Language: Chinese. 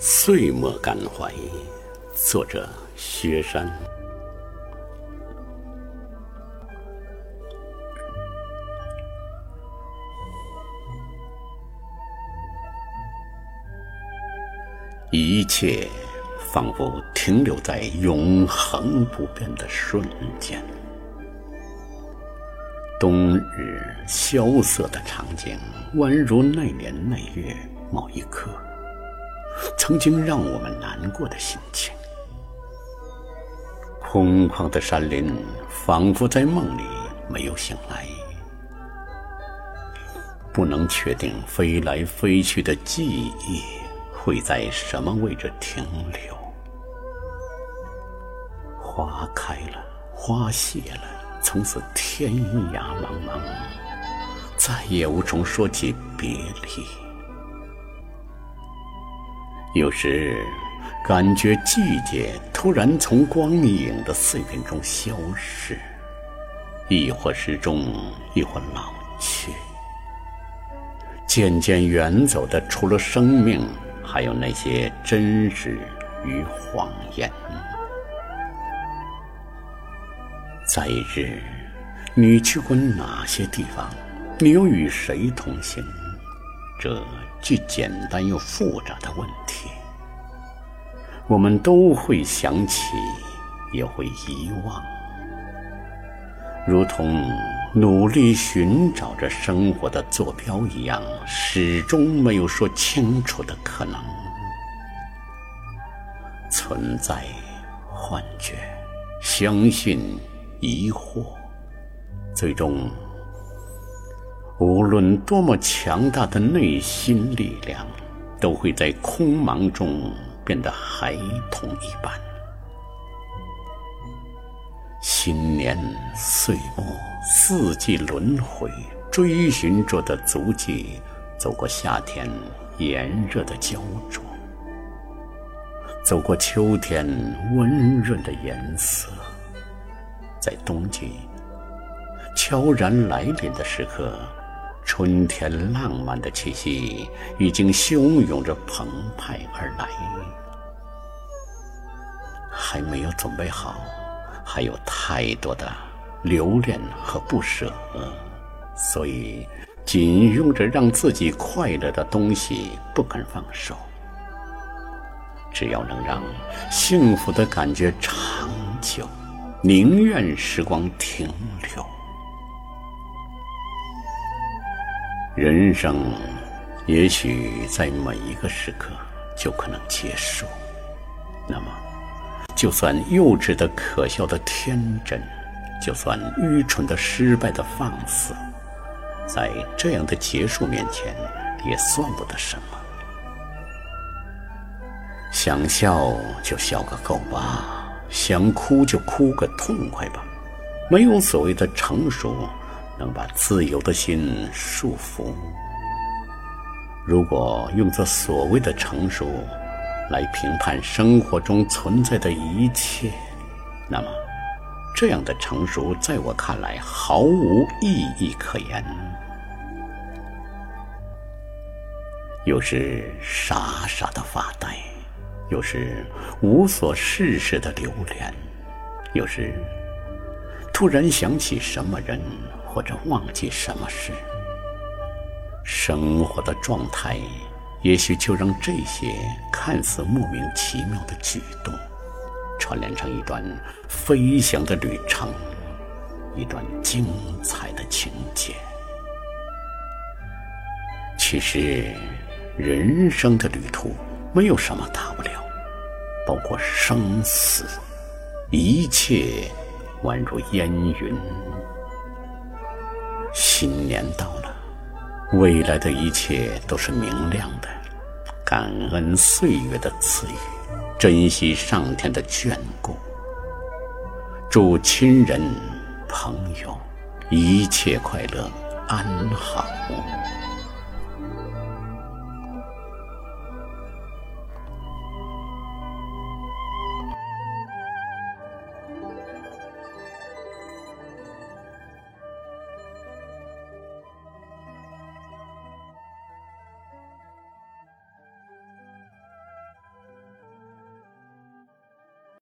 岁末感怀，作者薛山。一切仿佛停留在永恒不变的瞬间。冬日萧瑟的场景，宛如那年那月某一刻，曾经让我们难过的心情。空旷的山林，仿佛在梦里没有醒来，不能确定飞来飞去的记忆会在什么位置停留。花开了，花谢了。从此天涯茫茫，再也无从说起别离。有时感觉季节突然从光影的碎片中消逝，亦或失踪，亦或老去。渐渐远走的，除了生命，还有那些真实与谎言。在日，你去过哪些地方？你又与谁同行？这既简单又复杂的问题，我们都会想起，也会遗忘，如同努力寻找着生活的坐标一样，始终没有说清楚的可能。存在幻觉，相信。疑惑，最终，无论多么强大的内心力量，都会在空茫中变得孩童一般。新年岁末，四季轮回，追寻着的足迹，走过夏天炎热的焦灼，走过秋天温润的颜色。在冬季悄然来临的时刻，春天浪漫的气息已经汹涌着澎湃而来。还没有准备好，还有太多的留恋和不舍，所以紧拥着让自己快乐的东西不肯放手。只要能让幸福的感觉长久。宁愿时光停留，人生也许在每一个时刻就可能结束。那么，就算幼稚的、可笑的天真，就算愚蠢的、失败的放肆，在这样的结束面前，也算不得什么。想笑就笑个够吧。想哭就哭个痛快吧，没有所谓的成熟能把自由的心束缚。如果用这所谓的成熟来评判生活中存在的一切，那么这样的成熟在我看来毫无意义可言。有时傻傻的发呆。有时无所事事的流连，有时突然想起什么人，或者忘记什么事。生活的状态，也许就让这些看似莫名其妙的举动，串联成一段飞翔的旅程，一段精彩的情节。其实，人生的旅途没有什么大不了。包括生死，一切宛如烟云。新年到了，未来的一切都是明亮的。感恩岁月的赐予，珍惜上天的眷顾。祝亲人朋友一切快乐安好。